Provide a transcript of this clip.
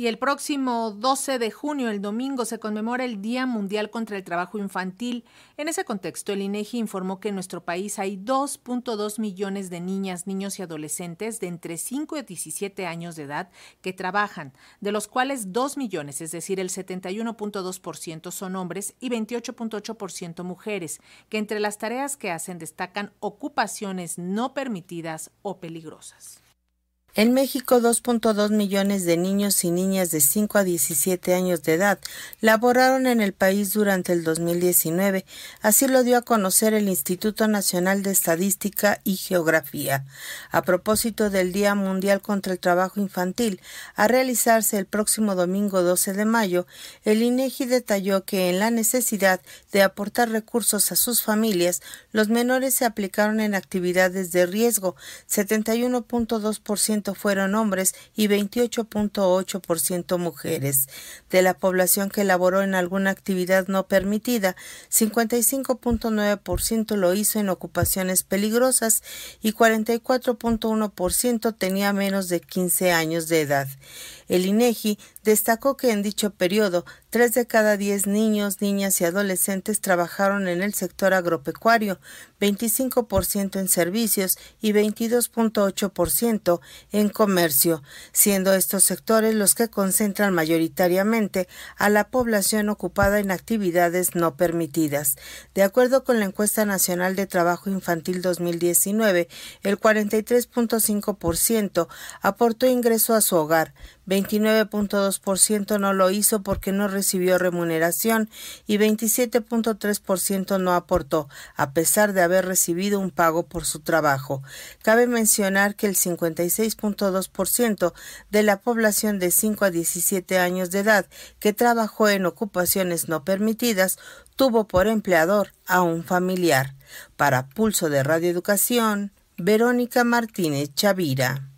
Y el próximo 12 de junio, el domingo, se conmemora el Día Mundial contra el Trabajo Infantil. En ese contexto, el INEGI informó que en nuestro país hay 2.2 millones de niñas, niños y adolescentes de entre 5 y 17 años de edad que trabajan, de los cuales 2 millones, es decir, el 71.2% son hombres y 28.8% mujeres, que entre las tareas que hacen destacan ocupaciones no permitidas o peligrosas. En México, 2.2 millones de niños y niñas de 5 a 17 años de edad laboraron en el país durante el 2019. Así lo dio a conocer el Instituto Nacional de Estadística y Geografía. A propósito del Día Mundial contra el Trabajo Infantil, a realizarse el próximo domingo 12 de mayo, el INEGI detalló que en la necesidad de aportar recursos a sus familias, los menores se aplicaron en actividades de riesgo, 71.2% fueron hombres y 28.8% mujeres. De la población que laboró en alguna actividad no permitida, 55.9% lo hizo en ocupaciones peligrosas y 44.1% tenía menos de 15 años de edad. El INEGI destacó que en dicho periodo, tres de cada diez niños, niñas y adolescentes trabajaron en el sector agropecuario, 25% en servicios y 22.8% en comercio, siendo estos sectores los que concentran mayoritariamente a la población ocupada en actividades no permitidas. De acuerdo con la encuesta nacional de trabajo infantil 2019, el 43.5% aportó ingreso a su hogar, 29.2% no lo hizo porque no recibió remuneración y 27.3% no aportó, a pesar de haber recibido un pago por su trabajo. Cabe mencionar que el 56.2% de la población de 5 a 17 años de edad que trabajó en ocupaciones no permitidas tuvo por empleador a un familiar. Para Pulso de Radio Educación, Verónica Martínez Chavira.